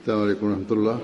السلام عليكم ورحمة الله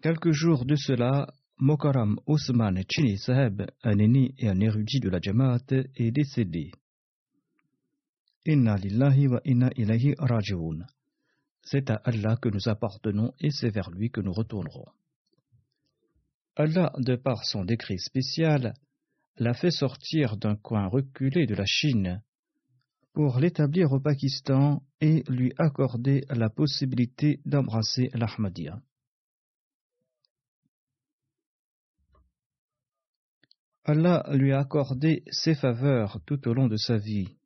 Quelques jours de cela, Mokaram Osman Chini Saheb, un aîné et un érudit de la Jamaat, est décédé. Inna lillahi wa inna ilayhi raji'un. C'est à Allah que nous appartenons et c'est vers lui que nous retournerons. Allah, de par son décret spécial, l'a fait sortir d'un coin reculé de la Chine pour l'établir au Pakistan et lui accorder la possibilité d'embrasser l'Ahmadiyya. Allah lui a accordé ses faveurs tout au long de sa vie.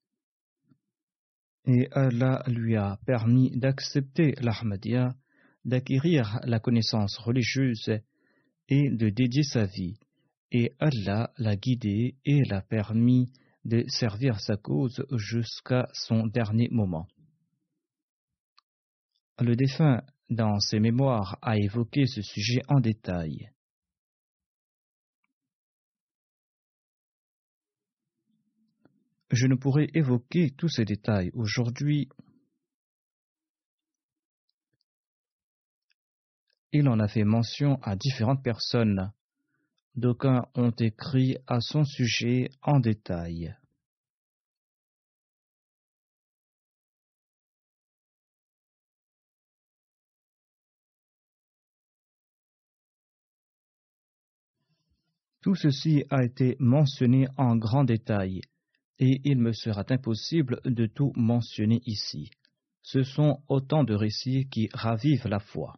Et Allah lui a permis d'accepter l'Ahmadiyya, d'acquérir la connaissance religieuse et de dédier sa vie. Et Allah l'a guidé et l'a permis de servir sa cause jusqu'à son dernier moment. Le défunt, dans ses mémoires, a évoqué ce sujet en détail. Je ne pourrais évoquer tous ces détails aujourd'hui. Il en a fait mention à différentes personnes. D'aucuns ont écrit à son sujet en détail. Tout ceci a été mentionné en grand détail et il me sera impossible de tout mentionner ici. Ce sont autant de récits qui ravivent la foi.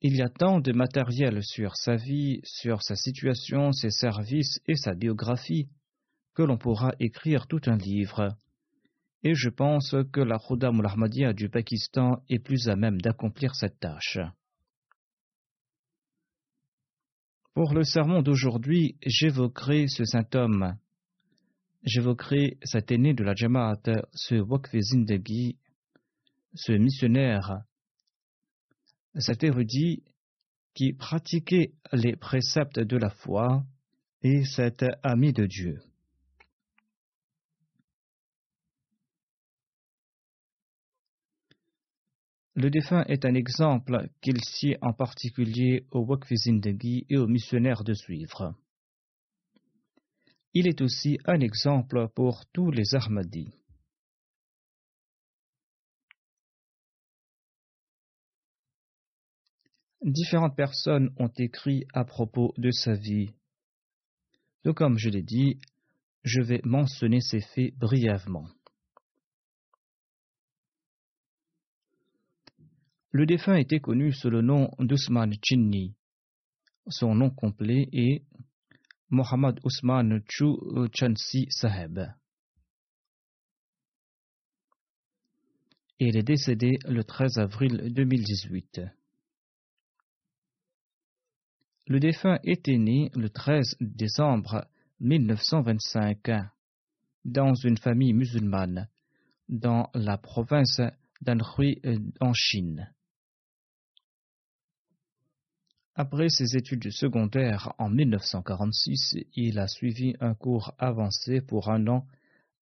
Il y a tant de matériel sur sa vie, sur sa situation, ses services et sa biographie que l'on pourra écrire tout un livre. Et je pense que la Khuda Ahmadiyya du Pakistan est plus à même d'accomplir cette tâche. Pour le sermon d'aujourd'hui, j'évoquerai ce saint homme. J'évoquerai cet aîné de la Jamaat, ce Wakf Zindagi, ce missionnaire, cet érudit qui pratiquait les préceptes de la foi et cet ami de Dieu. Le défunt est un exemple qu'il sied en particulier au Wakf Zindagi et aux missionnaires de suivre. Il est aussi un exemple pour tous les Ahmadis. Différentes personnes ont écrit à propos de sa vie. Donc, comme je l'ai dit, je vais mentionner ces faits brièvement. Le défunt était connu sous le nom d'Ousmane Chinni. Son nom complet est Mohammad Ousmane Chu Chansi Saheb. Il est décédé le 13 avril 2018. Le défunt était né le 13 décembre 1925 dans une famille musulmane dans la province d'Anhui en Chine. Après ses études secondaires en 1946, il a suivi un cours avancé pour un an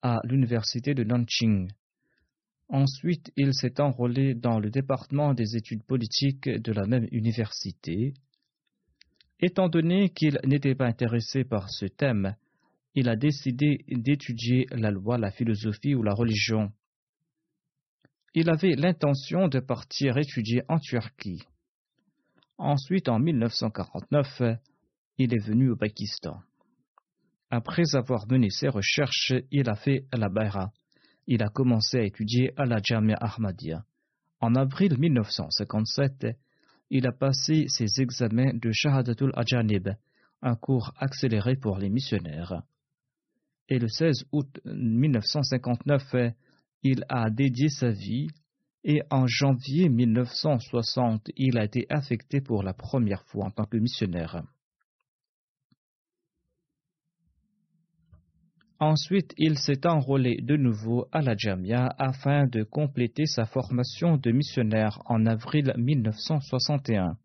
à l'université de Nanjing. Ensuite, il s'est enrôlé dans le département des études politiques de la même université. Étant donné qu'il n'était pas intéressé par ce thème, il a décidé d'étudier la loi, la philosophie ou la religion. Il avait l'intention de partir étudier en Turquie. Ensuite, en 1949, il est venu au Pakistan. Après avoir mené ses recherches, il a fait la Bayra. Il a commencé à étudier à la Jamia Ahmadiyya. En avril 1957, il a passé ses examens de Shahadatul Ajanib, un cours accéléré pour les missionnaires. Et le 16 août 1959, il a dédié sa vie et en janvier 1960, il a été affecté pour la première fois en tant que missionnaire. Ensuite, il s'est enrôlé de nouveau à la Jamia afin de compléter sa formation de missionnaire en avril 1961.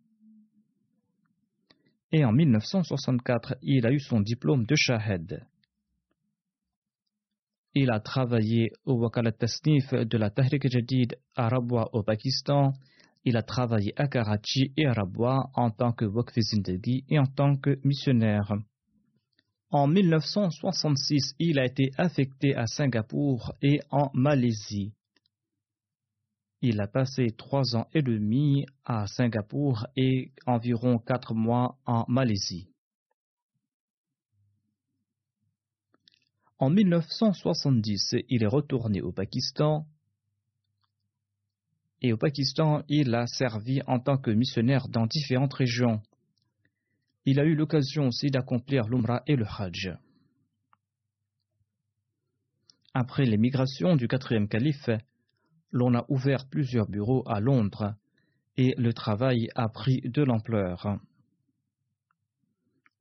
Et en 1964, il a eu son diplôme de Shahed. Il a travaillé au Wakalat Tasnif de la Tahrik Jadid à Rabwa au Pakistan. Il a travaillé à Karachi et à Rabwa en tant que Waqf Zindagi et en tant que missionnaire. En 1966, il a été affecté à Singapour et en Malaisie. Il a passé trois ans et demi à Singapour et environ quatre mois en Malaisie. En 1970, il est retourné au Pakistan et au Pakistan, il a servi en tant que missionnaire dans différentes régions. Il a eu l'occasion aussi d'accomplir l'Umrah et le Hajj. Après l'émigration du quatrième calife, l'on a ouvert plusieurs bureaux à Londres et le travail a pris de l'ampleur.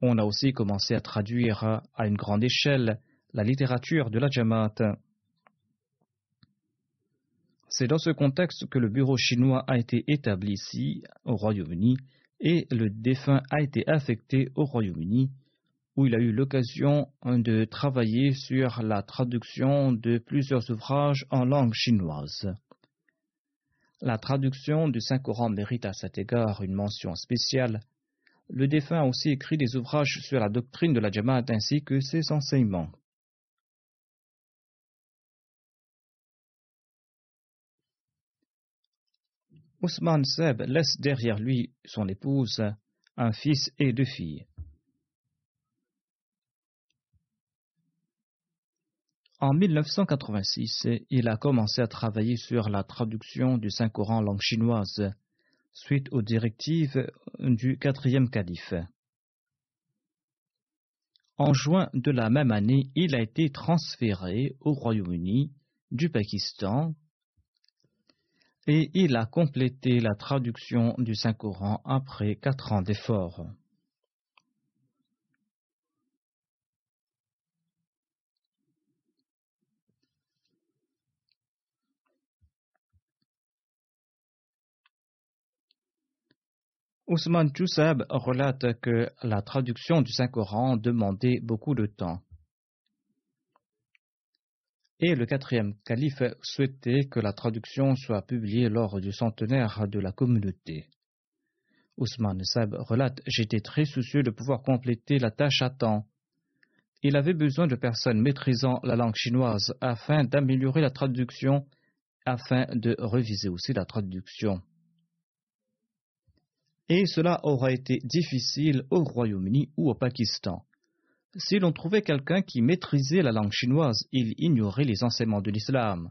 On a aussi commencé à traduire à une grande échelle la littérature de la Jamaat. C'est dans ce contexte que le bureau chinois a été établi ici, au Royaume-Uni, et le défunt a été affecté au Royaume-Uni, où il a eu l'occasion de travailler sur la traduction de plusieurs ouvrages en langue chinoise. La traduction du Saint-Coran mérite à cet égard une mention spéciale. Le défunt a aussi écrit des ouvrages sur la doctrine de la Jamaat ainsi que ses enseignements. Ousmane Seb laisse derrière lui son épouse, un fils et deux filles. En 1986, il a commencé à travailler sur la traduction du Saint-Coran en langue chinoise, suite aux directives du quatrième calife. En juin de la même année, il a été transféré au Royaume-Uni, du Pakistan, et il a complété la traduction du Saint-Coran après quatre ans d'efforts. Ousmane Toussab relate que la traduction du Saint-Coran demandait beaucoup de temps et le quatrième calife souhaitait que la traduction soit publiée lors du centenaire de la communauté. Ousmane Sab relate J'étais très soucieux de pouvoir compléter la tâche à temps. Il avait besoin de personnes maîtrisant la langue chinoise afin d'améliorer la traduction, afin de reviser aussi la traduction. Et cela aura été difficile au Royaume-Uni ou au Pakistan. Si l'on trouvait quelqu'un qui maîtrisait la langue chinoise, il ignorait les enseignements de l'islam.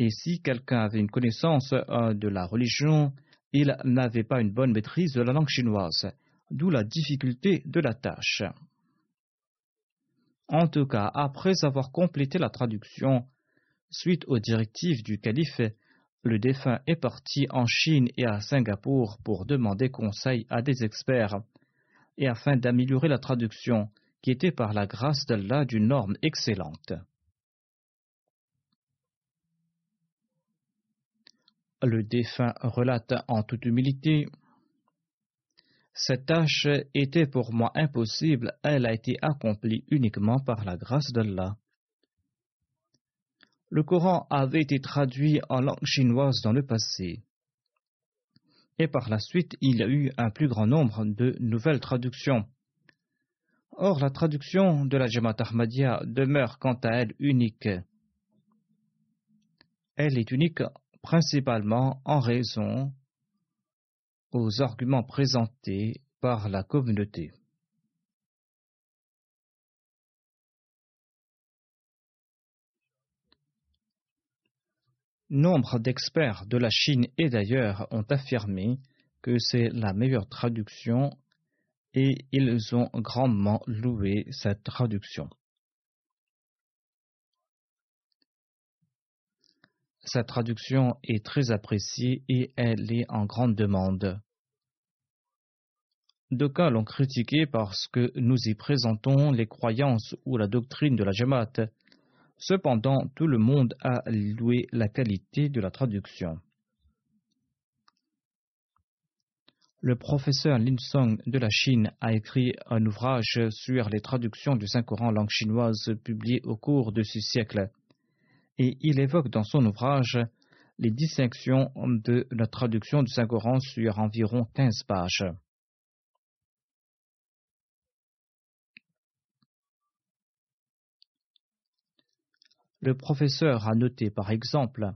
Et si quelqu'un avait une connaissance euh, de la religion, il n'avait pas une bonne maîtrise de la langue chinoise, d'où la difficulté de la tâche. En tout cas, après avoir complété la traduction, suite aux directives du calife, le défunt est parti en Chine et à Singapour pour demander conseil à des experts, et afin d'améliorer la traduction, qui était par la grâce d'Allah d'une norme excellente. Le défunt relate en toute humilité Cette tâche était pour moi impossible, elle a été accomplie uniquement par la grâce d'Allah. Le Coran avait été traduit en langue chinoise dans le passé. Et par la suite, il y a eu un plus grand nombre de nouvelles traductions. Or, la traduction de la Jamaat Ahmadiyya demeure quant à elle unique. Elle est unique principalement en raison aux arguments présentés par la communauté. Nombre d'experts de la Chine et d'ailleurs ont affirmé que c'est la meilleure traduction et ils ont grandement loué cette traduction. Cette traduction est très appréciée et elle est en grande demande. D'aucuns l'ont critiquée parce que nous y présentons les croyances ou la doctrine de la Jamaat Cependant, tout le monde a loué la qualité de la traduction. Le professeur Lin Song de la Chine a écrit un ouvrage sur les traductions du Saint-Coran en langue chinoise publié au cours de ce siècle. Et il évoque dans son ouvrage les distinctions de la traduction du Saint-Coran sur environ 15 pages. Le professeur a noté par exemple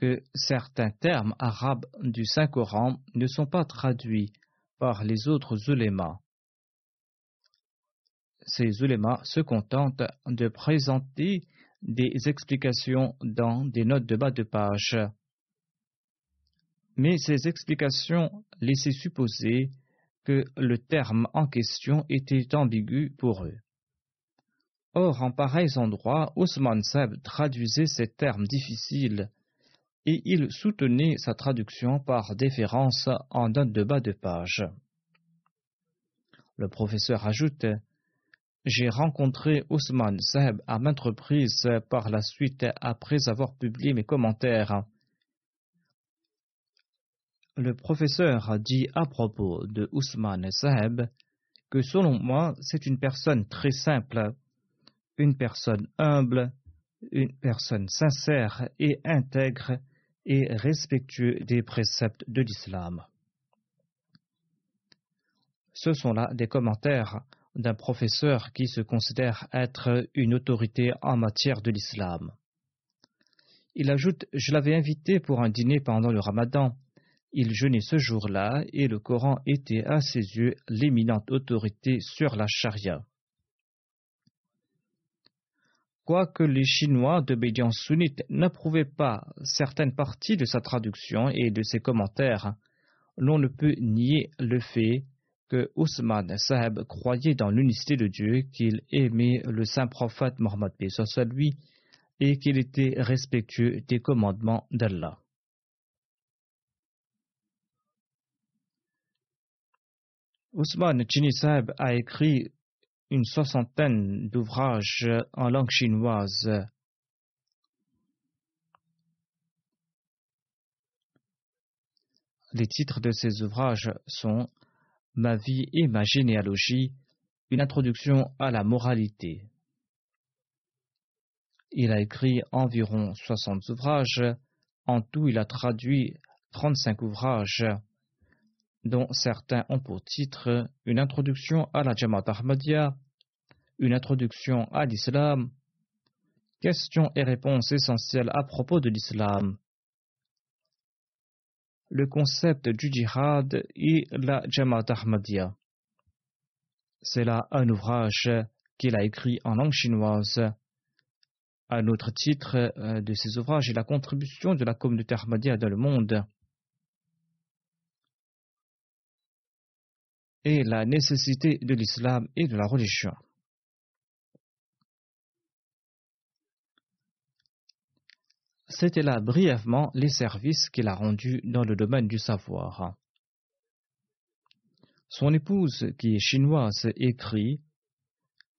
que certains termes arabes du Saint-Coran ne sont pas traduits par les autres ulémas. Ces ulémas se contentent de présenter des explications dans des notes de bas de page. Mais ces explications laissaient supposer que le terme en question était ambigu pour eux. Or, en pareils endroits, Ousmane Seb traduisait ces termes difficiles et il soutenait sa traduction par déférence en note de bas de page. Le professeur ajoute J'ai rencontré Ousmane Seb à maintes reprises par la suite après avoir publié mes commentaires. Le professeur dit à propos de Ousmane Seb que selon moi, c'est une personne très simple une personne humble, une personne sincère et intègre et respectueux des préceptes de l'islam. Ce sont là des commentaires d'un professeur qui se considère être une autorité en matière de l'islam. Il ajoute Je l'avais invité pour un dîner pendant le ramadan. Il jeûnait ce jour-là et le Coran était à ses yeux l'éminente autorité sur la charia. Quoique les Chinois d'obédience sunnite n'approuvaient pas certaines parties de sa traduction et de ses commentaires, l'on ne peut nier le fait que Ousmane Saheb croyait dans l'unicité de Dieu, qu'il aimait le saint prophète Mohammed soit lui et qu'il était respectueux des commandements d'Allah. Ousmane Chini Saheb a écrit une soixantaine d'ouvrages en langue chinoise. Les titres de ces ouvrages sont Ma vie et ma généalogie, une introduction à la moralité. Il a écrit environ 60 ouvrages. En tout, il a traduit 35 ouvrages dont certains ont pour titre une introduction à la Jamaat Ahmadiyya, une introduction à l'islam, questions et réponses essentielles à propos de l'islam, le concept du djihad et la Jamaat Ahmadiyya. C'est là un ouvrage qu'il a écrit en langue chinoise, Un autre titre euh, de ses ouvrages est la contribution de la communauté Ahmadiyya dans le monde et la nécessité de l'islam et de la religion. C'était là brièvement les services qu'il a rendus dans le domaine du savoir. Son épouse, qui est chinoise, écrit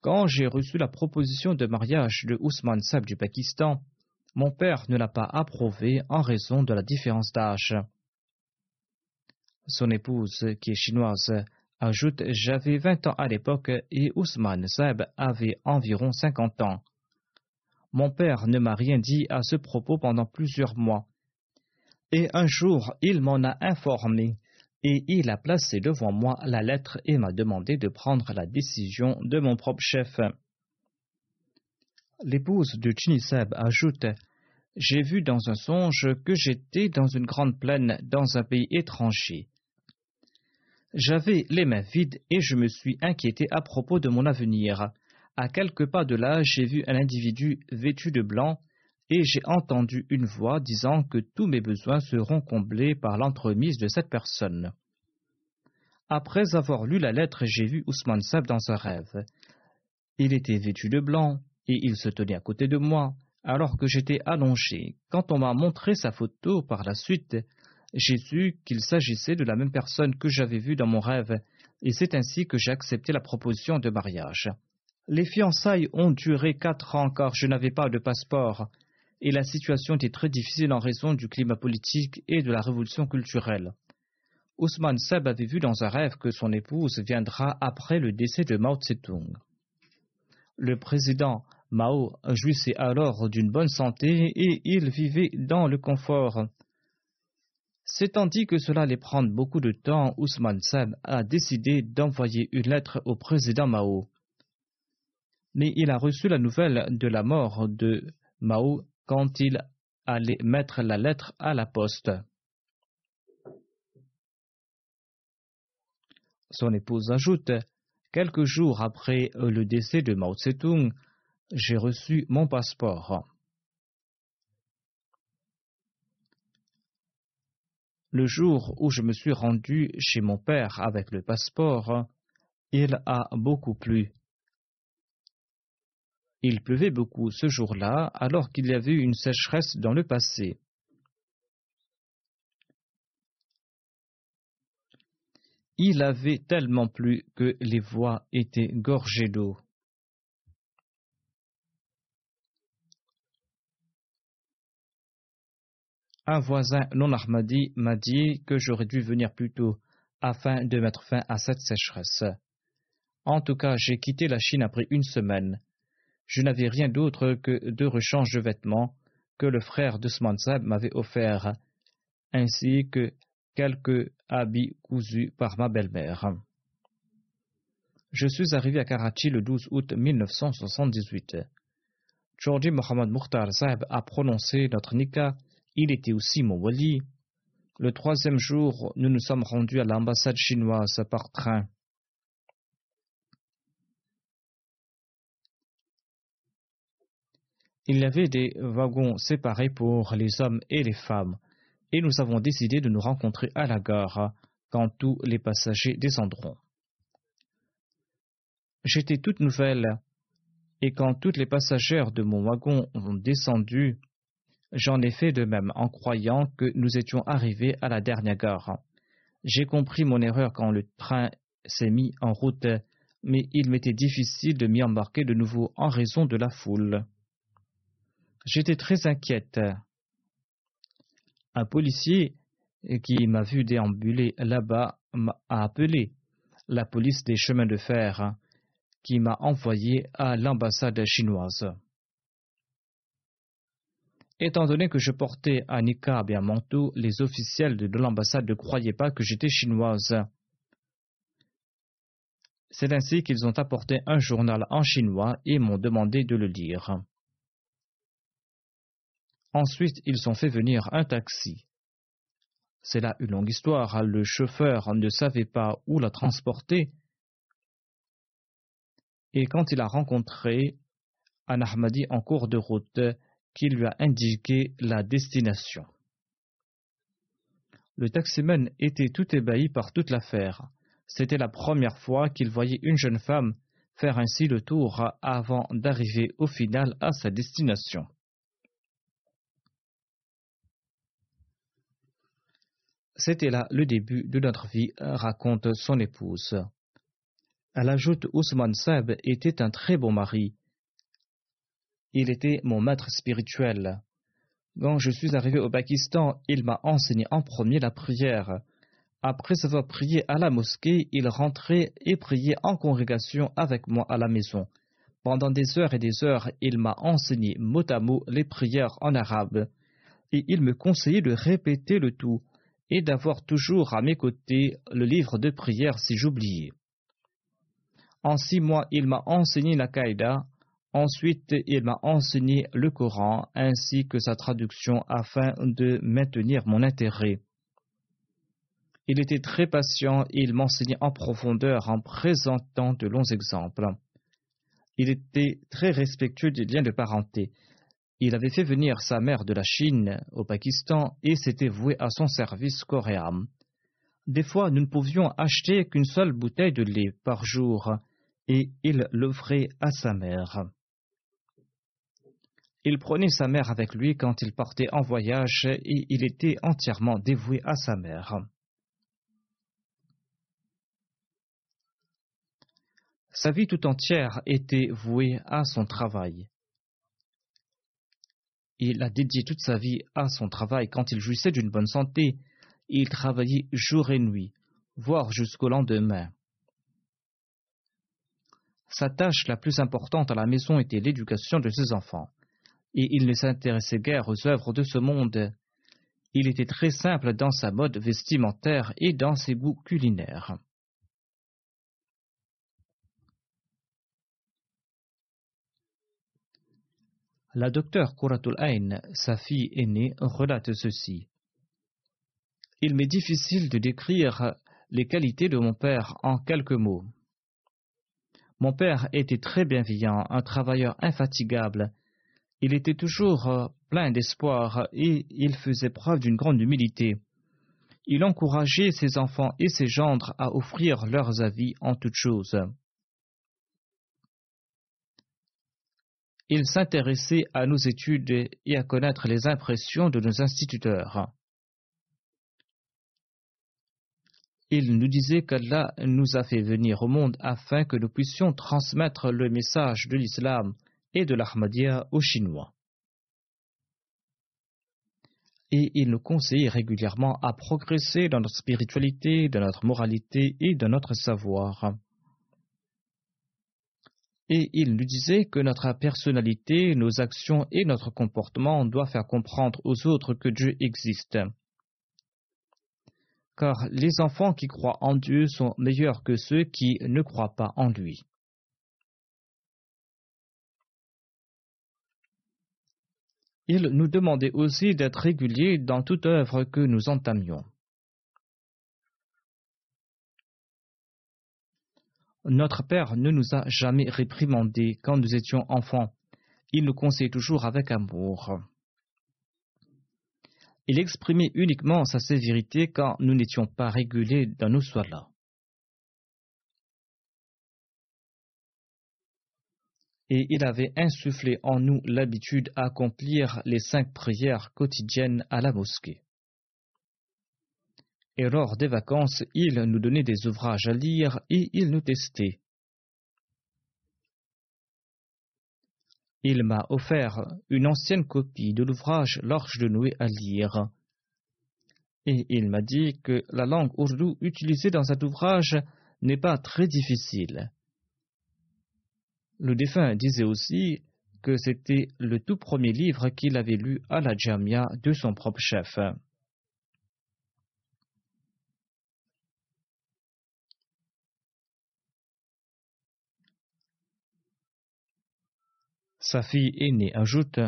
Quand j'ai reçu la proposition de mariage de Ousmane Sab du Pakistan, mon père ne l'a pas approuvé en raison de la différence d'âge. Son épouse, qui est chinoise, ajoute J'avais vingt ans à l'époque et Ousmane Sab avait environ cinquante ans. Mon père ne m'a rien dit à ce propos pendant plusieurs mois. Et un jour, il m'en a informé, et il a placé devant moi la lettre et m'a demandé de prendre la décision de mon propre chef. L'épouse de Chiniseb ajoute J'ai vu dans un songe que j'étais dans une grande plaine dans un pays étranger. J'avais les mains vides et je me suis inquiété à propos de mon avenir. À quelques pas de là, j'ai vu un individu vêtu de blanc et j'ai entendu une voix disant que tous mes besoins seront comblés par l'entremise de cette personne. Après avoir lu la lettre, j'ai vu Ousmane Sab dans un rêve. Il était vêtu de blanc et il se tenait à côté de moi alors que j'étais allongé. Quand on m'a montré sa photo par la suite, j'ai su qu'il s'agissait de la même personne que j'avais vue dans mon rêve, et c'est ainsi que j'ai accepté la proposition de mariage. Les fiançailles ont duré quatre ans car je n'avais pas de passeport et la situation était très difficile en raison du climat politique et de la révolution culturelle. Ousmane Seb avait vu dans un rêve que son épouse viendra après le décès de Mao Tse-tung. Le président Mao jouissait alors d'une bonne santé et il vivait dans le confort. S'étant dit que cela allait prendre beaucoup de temps, Ousmane Seb a décidé d'envoyer une lettre au président Mao mais il a reçu la nouvelle de la mort de Mao quand il allait mettre la lettre à la poste. Son épouse ajoute Quelques jours après le décès de Mao Tse-tung, j'ai reçu mon passeport. Le jour où je me suis rendu chez mon père avec le passeport, il a beaucoup plu. Il pleuvait beaucoup ce jour-là alors qu'il y avait eu une sécheresse dans le passé. Il avait tellement plu que les voies étaient gorgées d'eau. Un voisin non armadi m'a dit que j'aurais dû venir plus tôt afin de mettre fin à cette sécheresse. En tout cas, j'ai quitté la Chine après une semaine je n'avais rien d'autre que deux rechanges de vêtements que le frère de Smansab m'avait offerts, ainsi que quelques habits cousus par ma belle-mère. Je suis arrivé à Karachi le 12 août 1978. Georgi Mohamed Mukhtar Saeb a prononcé notre nikah. Il était aussi mon wali. Le troisième jour, nous nous sommes rendus à l'ambassade chinoise par train. Il y avait des wagons séparés pour les hommes et les femmes, et nous avons décidé de nous rencontrer à la gare quand tous les passagers descendront. J'étais toute nouvelle, et quand toutes les passagères de mon wagon ont descendu, j'en ai fait de même en croyant que nous étions arrivés à la dernière gare. J'ai compris mon erreur quand le train s'est mis en route, mais il m'était difficile de m'y embarquer de nouveau en raison de la foule. J'étais très inquiète. Un policier qui m'a vu déambuler là-bas m'a appelé la police des chemins de fer qui m'a envoyé à l'ambassade chinoise. Étant donné que je portais un niqab et un manteau, les officiels de l'ambassade ne croyaient pas que j'étais chinoise. C'est ainsi qu'ils ont apporté un journal en chinois et m'ont demandé de le lire. Ensuite, ils ont fait venir un taxi. C'est là une longue histoire. Le chauffeur ne savait pas où la transporter. Et quand il a rencontré un Ahmadi en cours de route qui lui a indiqué la destination. Le taximan était tout ébahi par toute l'affaire. C'était la première fois qu'il voyait une jeune femme faire ainsi le tour avant d'arriver au final à sa destination. C'était là le début de notre vie, raconte son épouse. Elle ajoute Ousmane Seb était un très bon mari. Il était mon maître spirituel. Quand je suis arrivé au Pakistan, il m'a enseigné en premier la prière. Après avoir prié à la mosquée, il rentrait et priait en congrégation avec moi à la maison. Pendant des heures et des heures, il m'a enseigné mot à mot les prières en arabe, et il me conseillait de répéter le tout et d'avoir toujours à mes côtés le livre de prière si j'oubliais. En six mois, il m'a enseigné la Qaïda, ensuite il m'a enseigné le Coran ainsi que sa traduction afin de maintenir mon intérêt. Il était très patient et il m'enseignait en profondeur en présentant de longs exemples. Il était très respectueux des liens de parenté. Il avait fait venir sa mère de la Chine au Pakistan et s'était voué à son service coréen. Des fois, nous ne pouvions acheter qu'une seule bouteille de lait par jour et il l'offrait à sa mère. Il prenait sa mère avec lui quand il partait en voyage et il était entièrement dévoué à sa mère. Sa vie tout entière était vouée à son travail. Il a dédié toute sa vie à son travail quand il jouissait d'une bonne santé. Il travaillait jour et nuit, voire jusqu'au lendemain. Sa tâche la plus importante à la maison était l'éducation de ses enfants, et il ne s'intéressait guère aux œuvres de ce monde. Il était très simple dans sa mode vestimentaire et dans ses goûts culinaires. La docteure Kuratul Ain, sa fille aînée, relate ceci. Il m'est difficile de décrire les qualités de mon père en quelques mots. Mon père était très bienveillant, un travailleur infatigable. Il était toujours plein d'espoir et il faisait preuve d'une grande humilité. Il encourageait ses enfants et ses gendres à offrir leurs avis en toutes choses. il s'intéressait à nos études et à connaître les impressions de nos instituteurs. Il nous disait qu'Allah nous a fait venir au monde afin que nous puissions transmettre le message de l'islam et de l'Ahmadiyya aux Chinois. Et il nous conseillait régulièrement à progresser dans notre spiritualité, dans notre moralité et dans notre savoir et il nous disait que notre personnalité, nos actions et notre comportement doivent faire comprendre aux autres que Dieu existe. Car les enfants qui croient en Dieu sont meilleurs que ceux qui ne croient pas en lui. Il nous demandait aussi d'être réguliers dans toute œuvre que nous entamions. Notre Père ne nous a jamais réprimandés quand nous étions enfants. Il nous conseillait toujours avec amour. Il exprimait uniquement sa sévérité quand nous n'étions pas régulés dans nos soins-là. Et il avait insufflé en nous l'habitude à accomplir les cinq prières quotidiennes à la mosquée et lors des vacances, il nous donnait des ouvrages à lire et il nous testait. Il m'a offert une ancienne copie de l'ouvrage L'Arche de Noé à lire. Et il m'a dit que la langue ourdou utilisée dans cet ouvrage n'est pas très difficile. Le défunt disait aussi que c'était le tout premier livre qu'il avait lu à la Jamia de son propre chef. Sa fille aînée ajoute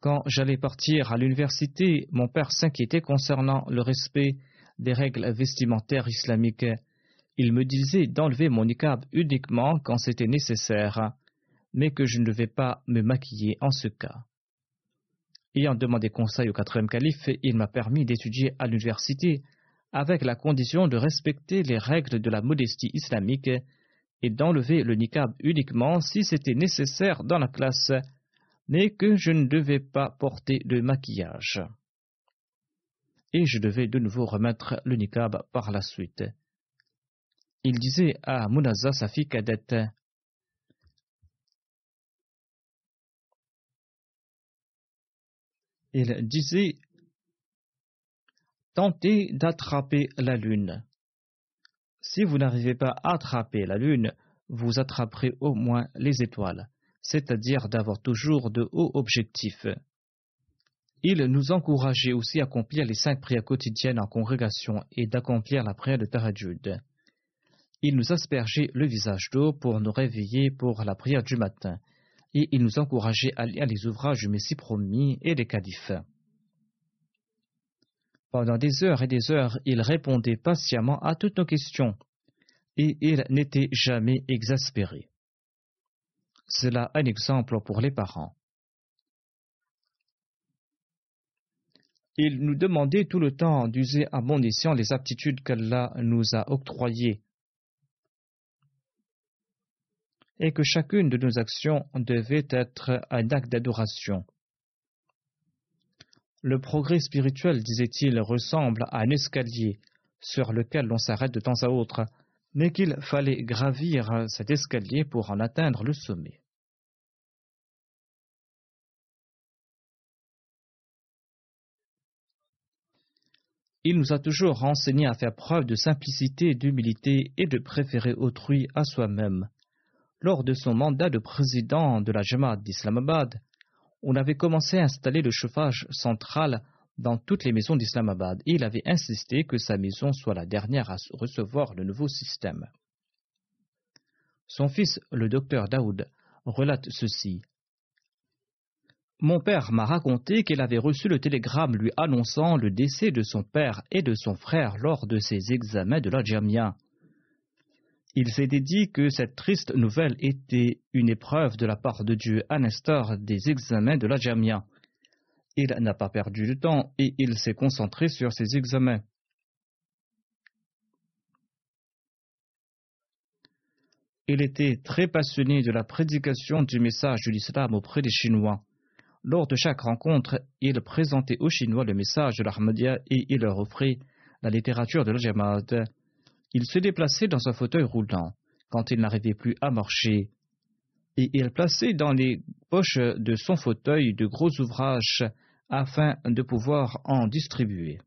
Quand j'allais partir à l'université, mon père s'inquiétait concernant le respect des règles vestimentaires islamiques. Il me disait d'enlever mon niqab uniquement quand c'était nécessaire, mais que je ne devais pas me maquiller en ce cas. Ayant demandé conseil au quatrième calife, il m'a permis d'étudier à l'université avec la condition de respecter les règles de la modestie islamique et d'enlever le niqab uniquement si c'était nécessaire dans la classe, mais que je ne devais pas porter de maquillage. Et je devais de nouveau remettre le niqab par la suite. Il disait à Munaza, sa fille cadette, il disait Tentez d'attraper la lune. Si vous n'arrivez pas à attraper la lune, vous attraperez au moins les étoiles, c'est-à-dire d'avoir toujours de hauts objectifs. Il nous encourageait aussi à accomplir les cinq prières quotidiennes en congrégation et d'accomplir la prière de Tarajud. Il nous aspergeait le visage d'eau pour nous réveiller pour la prière du matin et il nous encourageait à lire les ouvrages du Messie promis et des califes. Pendant des heures et des heures, il répondait patiemment à toutes nos questions, et il n'était jamais exaspéré. C'est là un exemple pour les parents. Il nous demandait tout le temps d'user à bon escient les aptitudes qu'Allah nous a octroyées et que chacune de nos actions devait être un acte d'adoration. Le progrès spirituel, disait-il, ressemble à un escalier sur lequel l'on s'arrête de temps à autre, mais qu'il fallait gravir cet escalier pour en atteindre le sommet. Il nous a toujours enseigné à faire preuve de simplicité, d'humilité et de préférer autrui à soi-même. Lors de son mandat de président de la Jamaat d'Islamabad, on avait commencé à installer le chauffage central dans toutes les maisons d'Islamabad et il avait insisté que sa maison soit la dernière à recevoir le nouveau système. Son fils, le docteur Daoud, relate ceci. Mon père m'a raconté qu'il avait reçu le télégramme lui annonçant le décès de son père et de son frère lors de ses examens de la Jamia. Il s'était dit que cette triste nouvelle était une épreuve de la part de Dieu à l'instar des examens de la Jamia. Il n'a pas perdu de temps et il s'est concentré sur ses examens. Il était très passionné de la prédication du message de l'islam auprès des Chinois. Lors de chaque rencontre, il présentait aux Chinois le message de l'Ahmadiyya et il leur offrait la littérature de la Jamaat. Il se déplaçait dans un fauteuil roulant quand il n'arrivait plus à marcher, et il plaçait dans les poches de son fauteuil de gros ouvrages afin de pouvoir en distribuer.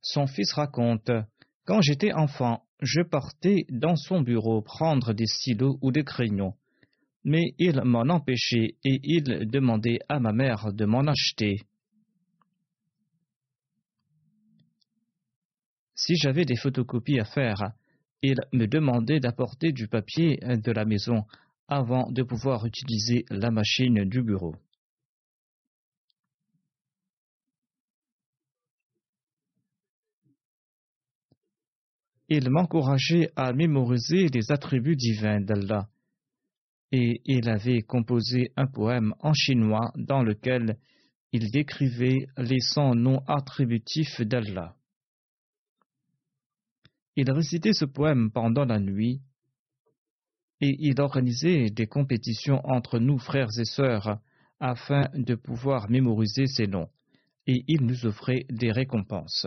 Son fils raconte Quand j'étais enfant, je partais dans son bureau prendre des stylos ou des crayons, mais il m'en empêchait et il demandait à ma mère de m'en acheter. Si j'avais des photocopies à faire, il me demandait d'apporter du papier de la maison avant de pouvoir utiliser la machine du bureau. Il m'encourageait à mémoriser les attributs divins d'Allah. Et il avait composé un poème en chinois dans lequel il décrivait les cent noms attributifs d'Allah. Il récitait ce poème pendant la nuit et il organisait des compétitions entre nous frères et sœurs afin de pouvoir mémoriser ces noms et il nous offrait des récompenses.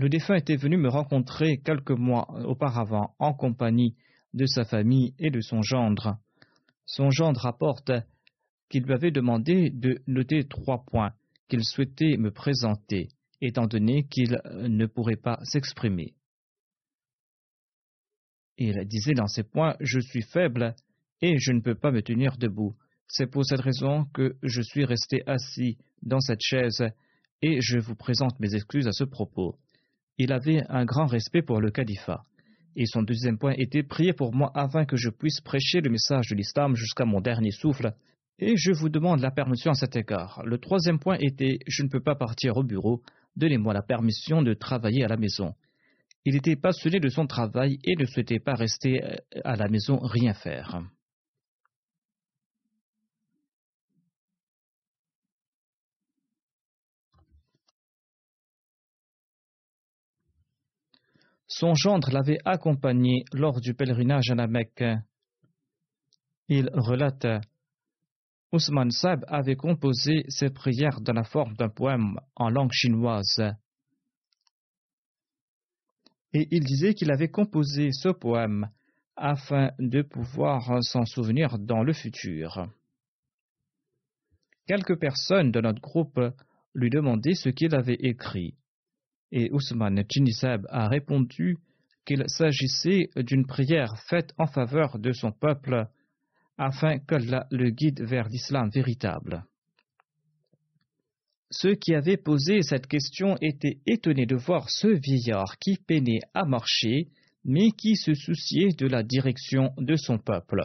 Le défunt était venu me rencontrer quelques mois auparavant en compagnie de sa famille et de son gendre. Son gendre rapporte qu'il lui avait demandé de noter trois points qu'il souhaitait me présenter, étant donné qu'il ne pourrait pas s'exprimer. Il disait dans ces points Je suis faible et je ne peux pas me tenir debout. C'est pour cette raison que je suis resté assis dans cette chaise et je vous présente mes excuses à ce propos. Il avait un grand respect pour le califat. Et son deuxième point était prier pour moi afin que je puisse prêcher le message de l'islam jusqu'à mon dernier souffle. Et je vous demande la permission à cet égard. Le troisième point était je ne peux pas partir au bureau. Donnez-moi la permission de travailler à la maison. Il était passionné de son travail et ne souhaitait pas rester euh, à la maison rien faire. Son gendre l'avait accompagné lors du pèlerinage à la Mecque. Il relate Ousmane Sab avait composé ses prières dans la forme d'un poème en langue chinoise. Et il disait qu'il avait composé ce poème afin de pouvoir s'en souvenir dans le futur. Quelques personnes de notre groupe lui demandaient ce qu'il avait écrit et Ousmane Chinisab a répondu qu'il s'agissait d'une prière faite en faveur de son peuple afin qu'Allah le guide vers l'islam véritable. Ceux qui avaient posé cette question étaient étonnés de voir ce vieillard qui peinait à marcher, mais qui se souciait de la direction de son peuple.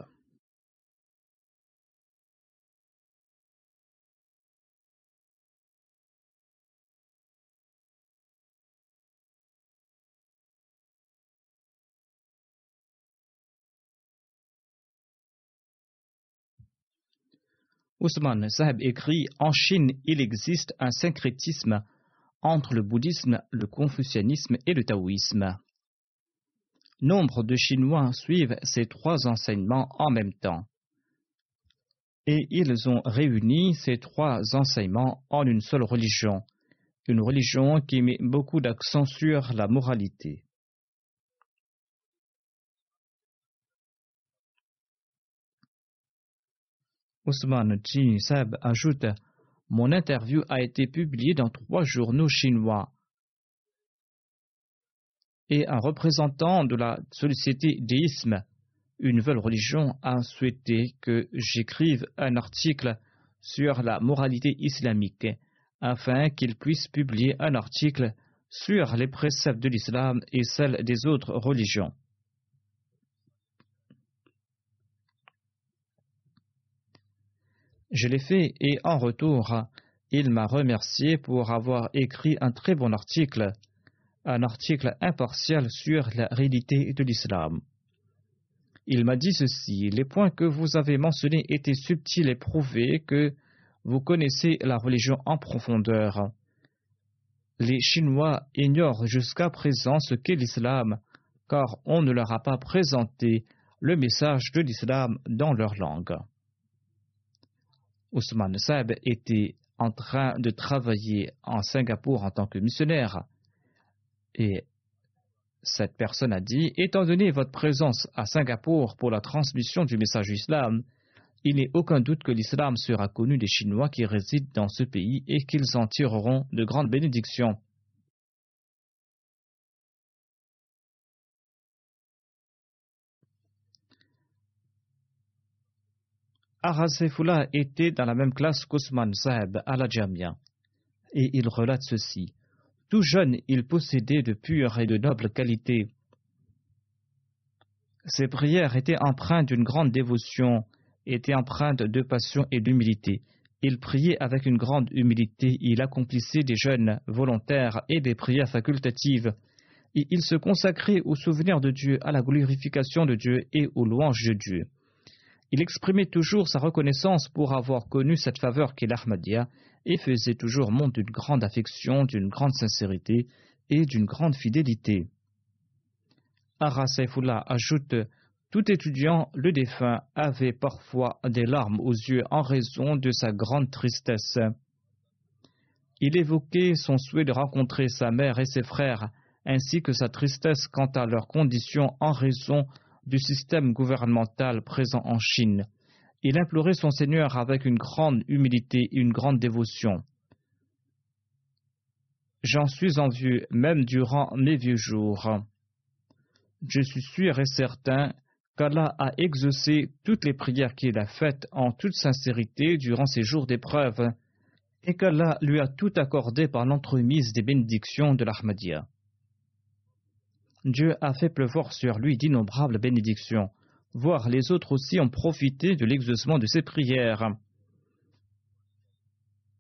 Ousmane Saheb écrit En Chine, il existe un syncrétisme entre le bouddhisme, le confucianisme et le taoïsme. Nombre de Chinois suivent ces trois enseignements en même temps. Et ils ont réuni ces trois enseignements en une seule religion, une religion qui met beaucoup d'accent sur la moralité. Ousmane Seb ajoute Mon interview a été publiée dans trois journaux chinois. Et un représentant de la société déisme, une nouvelle religion, a souhaité que j'écrive un article sur la moralité islamique afin qu'il puisse publier un article sur les préceptes de l'islam et celles des autres religions. Je l'ai fait et en retour, il m'a remercié pour avoir écrit un très bon article, un article impartial sur la réalité de l'islam. Il m'a dit ceci, les points que vous avez mentionnés étaient subtils et prouvés que vous connaissez la religion en profondeur. Les Chinois ignorent jusqu'à présent ce qu'est l'islam, car on ne leur a pas présenté le message de l'islam dans leur langue. Ousmane Saeb était en train de travailler en Singapour en tant que missionnaire. Et cette personne a dit, étant donné votre présence à Singapour pour la transmission du message islam, il n'est aucun doute que l'islam sera connu des Chinois qui résident dans ce pays et qu'ils en tireront de grandes bénédictions. Arasefullah était dans la même classe qu'Osman Saeb à la Jamia. Et il relate ceci. Tout jeune, il possédait de pures et de nobles qualités. Ses prières étaient empreintes d'une grande dévotion, étaient empreintes de passion et d'humilité. Il priait avec une grande humilité, il accomplissait des jeûnes volontaires et des prières facultatives. Et il se consacrait au souvenir de Dieu, à la glorification de Dieu et aux louanges de Dieu. Il exprimait toujours sa reconnaissance pour avoir connu cette faveur qu'est l'Ahmadiyya et faisait toujours montre d'une grande affection, d'une grande sincérité et d'une grande fidélité. Ara ajoute Tout étudiant, le défunt, avait parfois des larmes aux yeux en raison de sa grande tristesse. Il évoquait son souhait de rencontrer sa mère et ses frères, ainsi que sa tristesse quant à leurs conditions en raison du système gouvernemental présent en Chine. Il implorait son Seigneur avec une grande humilité et une grande dévotion. J'en suis en vue même durant mes vieux jours. Je suis sûr et certain qu'Allah a exaucé toutes les prières qu'il a faites en toute sincérité durant ces jours d'épreuve et qu'Allah lui a tout accordé par l'entremise des bénédictions de l'Ahmadiyya. Dieu a fait pleuvoir sur lui d'innombrables bénédictions, voire les autres aussi ont profité de l'exaucement de ses prières.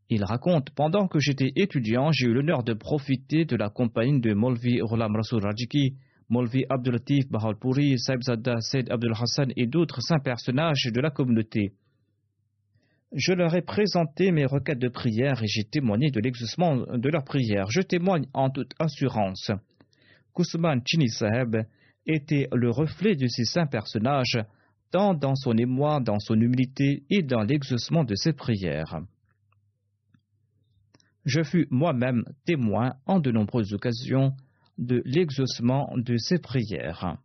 Il raconte Pendant que j'étais étudiant, j'ai eu l'honneur de profiter de la compagnie de Molvi Ghulam Rasul Rajiki, Molvi Abdulatif Bahalpuri, Saibzada Said Abdul Hassan et d'autres saints personnages de la communauté. Je leur ai présenté mes requêtes de prière et j'ai témoigné de l'exaucement de leurs prières. Je témoigne en toute assurance. Kusman Chini Saheb était le reflet de ces saints personnages, tant dans son émoi, dans son humilité et dans l'exaucement de ses prières. Je fus moi-même témoin en de nombreuses occasions de l'exaucement de ses prières.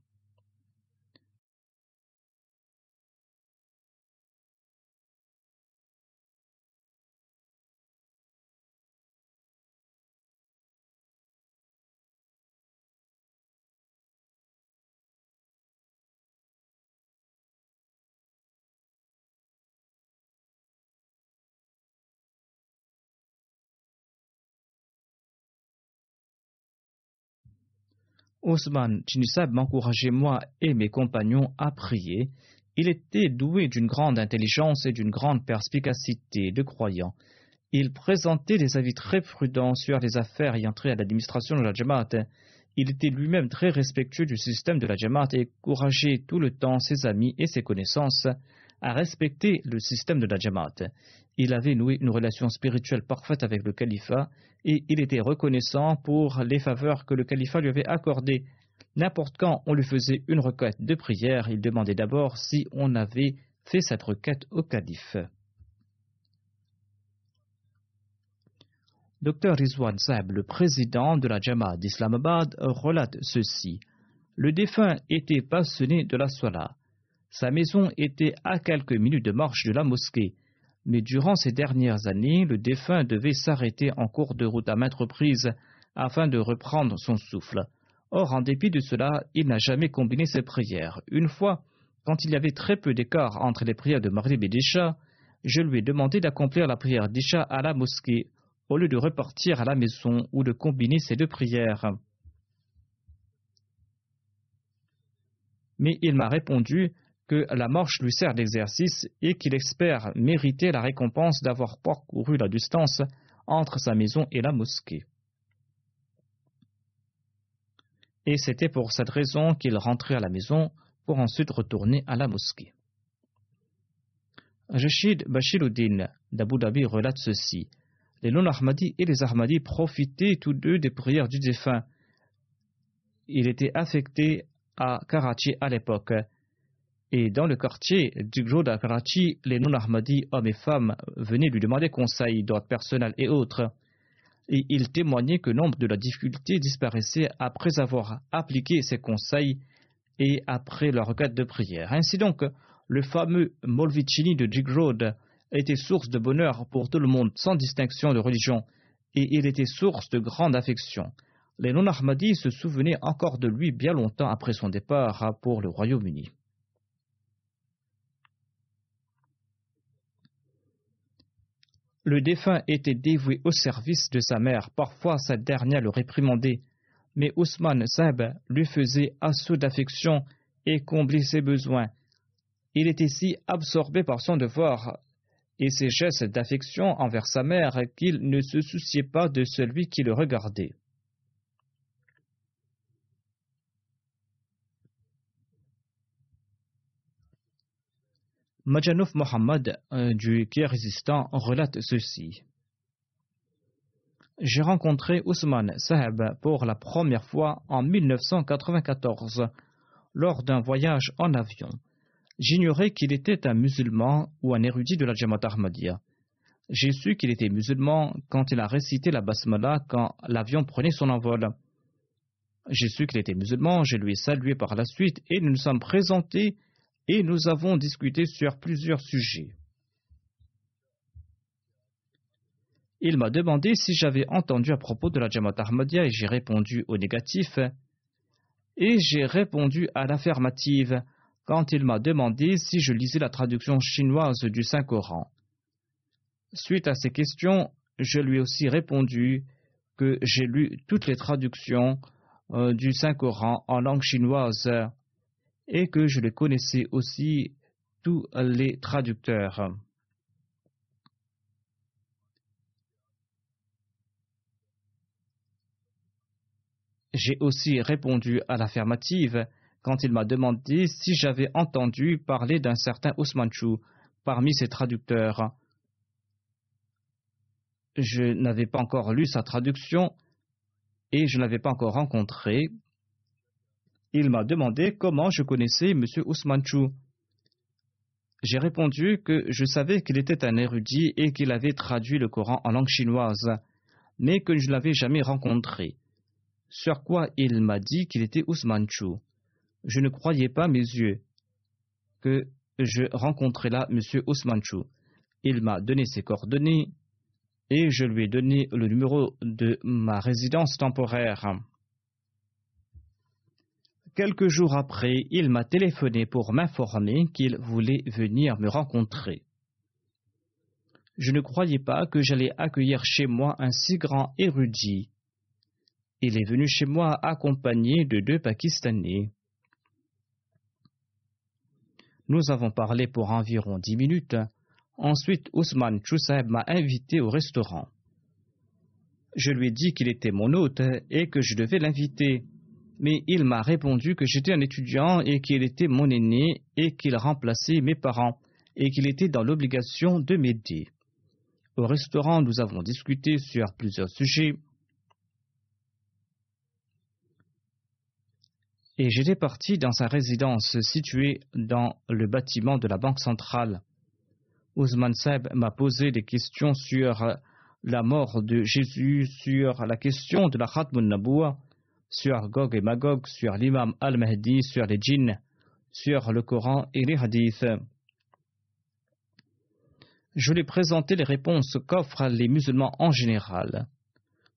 Osman Chinisab m'encourageait moi et mes compagnons à prier. Il était doué d'une grande intelligence et d'une grande perspicacité de croyant. Il présentait des avis très prudents sur les affaires ayant trait à l'administration de la Jamaat. Il était lui-même très respectueux du système de la Jamaat et encourageait tout le temps ses amis et ses connaissances à respecter le système de la Jamaat. Il avait noué une relation spirituelle parfaite avec le califat et il était reconnaissant pour les faveurs que le califat lui avait accordées. N'importe quand on lui faisait une requête de prière, il demandait d'abord si on avait fait cette requête au calife. Dr Rizwan Saeb, le président de la Jamaat d'Islamabad, relate ceci. Le défunt était passionné de la Salah. Sa maison était à quelques minutes de marche de la mosquée mais durant ces dernières années, le défunt devait s'arrêter en cours de route à maintes reprises afin de reprendre son souffle. Or, en dépit de cela, il n'a jamais combiné ses prières. Une fois, quand il y avait très peu d'écart entre les prières de Maghrib et d'Isha, je lui ai demandé d'accomplir la prière d'Isha à la mosquée au lieu de repartir à la maison ou de combiner ces deux prières. Mais il m'a répondu que la marche lui sert d'exercice et qu'il espère mériter la récompense d'avoir parcouru la distance entre sa maison et la mosquée. Et c'était pour cette raison qu'il rentrait à la maison pour ensuite retourner à la mosquée. Rachid Bashiruddin d'Abu Dhabi relate ceci. Les non-Ahmadis et les Ahmadis profitaient tous deux des prières du défunt. Il était affecté à Karachi à l'époque et dans le quartier du Gros Karachi, les non-Ahmadis, hommes et femmes, venaient lui demander conseil d'ordre personnel et autres. Et il témoignait que nombre de la difficulté disparaissait après avoir appliqué ces conseils et après leur requête de prière. Ainsi donc, le fameux Molvicini de Jigrod était source de bonheur pour tout le monde sans distinction de religion et il était source de grande affection. Les non-Ahmadis se souvenaient encore de lui bien longtemps après son départ pour le Royaume-Uni. Le défunt était dévoué au service de sa mère. Parfois, sa dernière le réprimandait. Mais Ousmane Saeb lui faisait assaut d'affection et comblait ses besoins. Il était si absorbé par son devoir et ses gestes d'affection envers sa mère qu'il ne se souciait pas de celui qui le regardait. Majanouf Mohammed euh, du résistant relate ceci. J'ai rencontré Ousmane Saheb pour la première fois en 1994 lors d'un voyage en avion. J'ignorais qu'il était un musulman ou un érudit de la Jamaat Ahmadiyya. J'ai su qu'il était musulman quand il a récité la basmala quand l'avion prenait son envol. J'ai su qu'il était musulman, je lui ai salué par la suite et nous nous sommes présentés et nous avons discuté sur plusieurs sujets. Il m'a demandé si j'avais entendu à propos de la Jamaat Ahmadiyya et j'ai répondu au négatif. Et j'ai répondu à l'affirmative quand il m'a demandé si je lisais la traduction chinoise du Saint-Coran. Suite à ces questions, je lui ai aussi répondu que j'ai lu toutes les traductions euh, du Saint-Coran en langue chinoise et que je les connaissais aussi tous les traducteurs. J'ai aussi répondu à l'affirmative quand il m'a demandé si j'avais entendu parler d'un certain Osmanchu parmi ses traducteurs. Je n'avais pas encore lu sa traduction et je ne l'avais pas encore rencontré. Il m'a demandé comment je connaissais M. Osmanchu. J'ai répondu que je savais qu'il était un érudit et qu'il avait traduit le Coran en langue chinoise, mais que je ne l'avais jamais rencontré. Sur quoi il m'a dit qu'il était Ousmanchu. Je ne croyais pas mes yeux que je rencontrais là M. Ousmanchu. Il m'a donné ses coordonnées et je lui ai donné le numéro de ma résidence temporaire. Quelques jours après, il m'a téléphoné pour m'informer qu'il voulait venir me rencontrer. Je ne croyais pas que j'allais accueillir chez moi un si grand érudit. Il est venu chez moi accompagné de deux Pakistanais. Nous avons parlé pour environ dix minutes. Ensuite, Ousmane Chousaib m'a invité au restaurant. Je lui ai dit qu'il était mon hôte et que je devais l'inviter mais il m'a répondu que j'étais un étudiant et qu'il était mon aîné et qu'il remplaçait mes parents et qu'il était dans l'obligation de m'aider. Au restaurant, nous avons discuté sur plusieurs sujets. Et j'étais parti dans sa résidence située dans le bâtiment de la Banque centrale. Ousmane Seb m'a posé des questions sur la mort de Jésus, sur la question de la Khatmun Naboua, sur Gog et Magog, sur l'imam al-Mahdi, sur les djinns, sur le Coran et les hadiths. Je lui ai présenté les réponses qu'offrent les musulmans en général.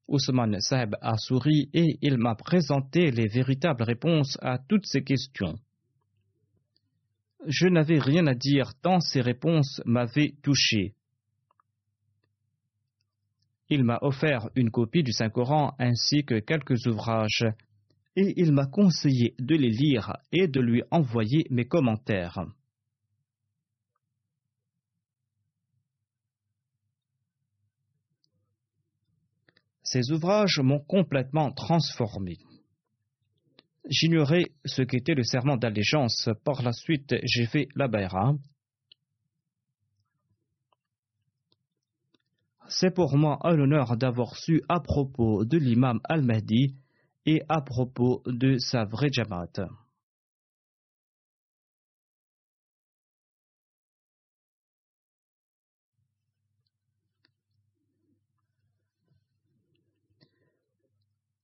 Ousmane Saeb a souri et il m'a présenté les véritables réponses à toutes ces questions. Je n'avais rien à dire tant ces réponses m'avaient touché. Il m'a offert une copie du Saint-Coran ainsi que quelques ouvrages, et il m'a conseillé de les lire et de lui envoyer mes commentaires. Ces ouvrages m'ont complètement transformé. J'ignorais ce qu'était le serment d'allégeance. Par la suite, j'ai fait la baïra c'est pour moi un honneur d'avoir su à propos de l'imam al-Mahdi et à propos de sa vraie Jamaat.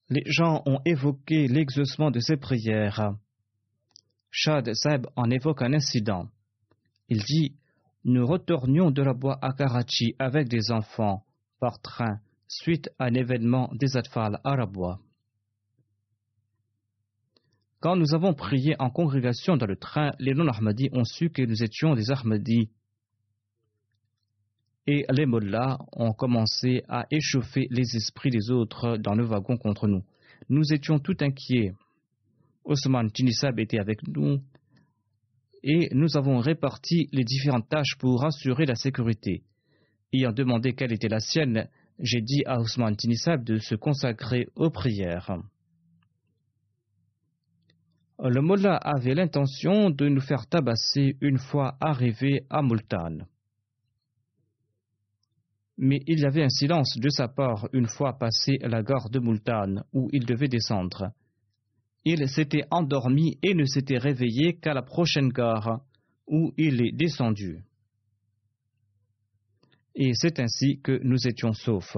Les gens ont évoqué l'exaucement de ses prières. Shad Saeb en évoque un incident. Il dit nous retournions de la bois à Karachi avec des enfants par train suite à un événement des Atfal arabois. Quand nous avons prié en congrégation dans le train, les non-Ahmadis ont su que nous étions des Ahmadis. Et les mollahs ont commencé à échauffer les esprits des autres dans le wagon contre nous. Nous étions tout inquiets. Osman Tinisab était avec nous et nous avons réparti les différentes tâches pour assurer la sécurité. Ayant demandé quelle était la sienne, j'ai dit à Ousmane Tinisab de se consacrer aux prières. Le mollah avait l'intention de nous faire tabasser une fois arrivé à Multan. Mais il y avait un silence de sa part une fois passé la gare de Multan où il devait descendre. Il s'était endormi et ne s'était réveillé qu'à la prochaine gare, où il est descendu. Et c'est ainsi que nous étions saufs.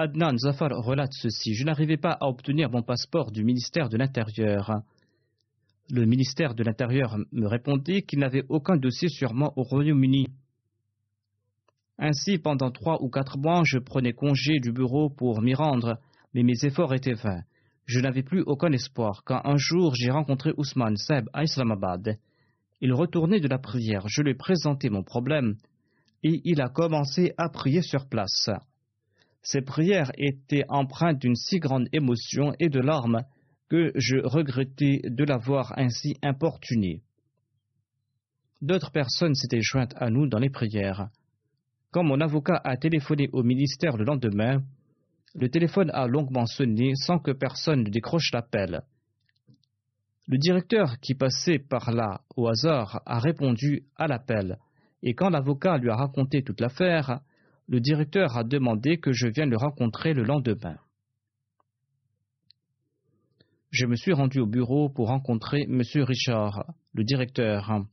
Adnan Zafar relate ceci. Je n'arrivais pas à obtenir mon passeport du ministère de l'Intérieur. Le ministère de l'Intérieur me répondit qu'il n'avait aucun dossier moi au Royaume-Uni. Ainsi, pendant trois ou quatre mois, je prenais congé du bureau pour m'y rendre, mais mes efforts étaient vains. Je n'avais plus aucun espoir quand un jour j'ai rencontré Ousmane Seb à Islamabad. Il retournait de la prière, je lui ai présenté mon problème et il a commencé à prier sur place. Ses prières étaient empreintes d'une si grande émotion et de larmes que je regrettais de l'avoir ainsi importuné. D'autres personnes s'étaient jointes à nous dans les prières. Quand mon avocat a téléphoné au ministère le lendemain, le téléphone a longuement sonné sans que personne ne décroche l'appel. Le directeur qui passait par là au hasard a répondu à l'appel, et quand l'avocat lui a raconté toute l'affaire, le directeur a demandé que je vienne le rencontrer le lendemain. Je me suis rendu au bureau pour rencontrer M. Richard, le directeur.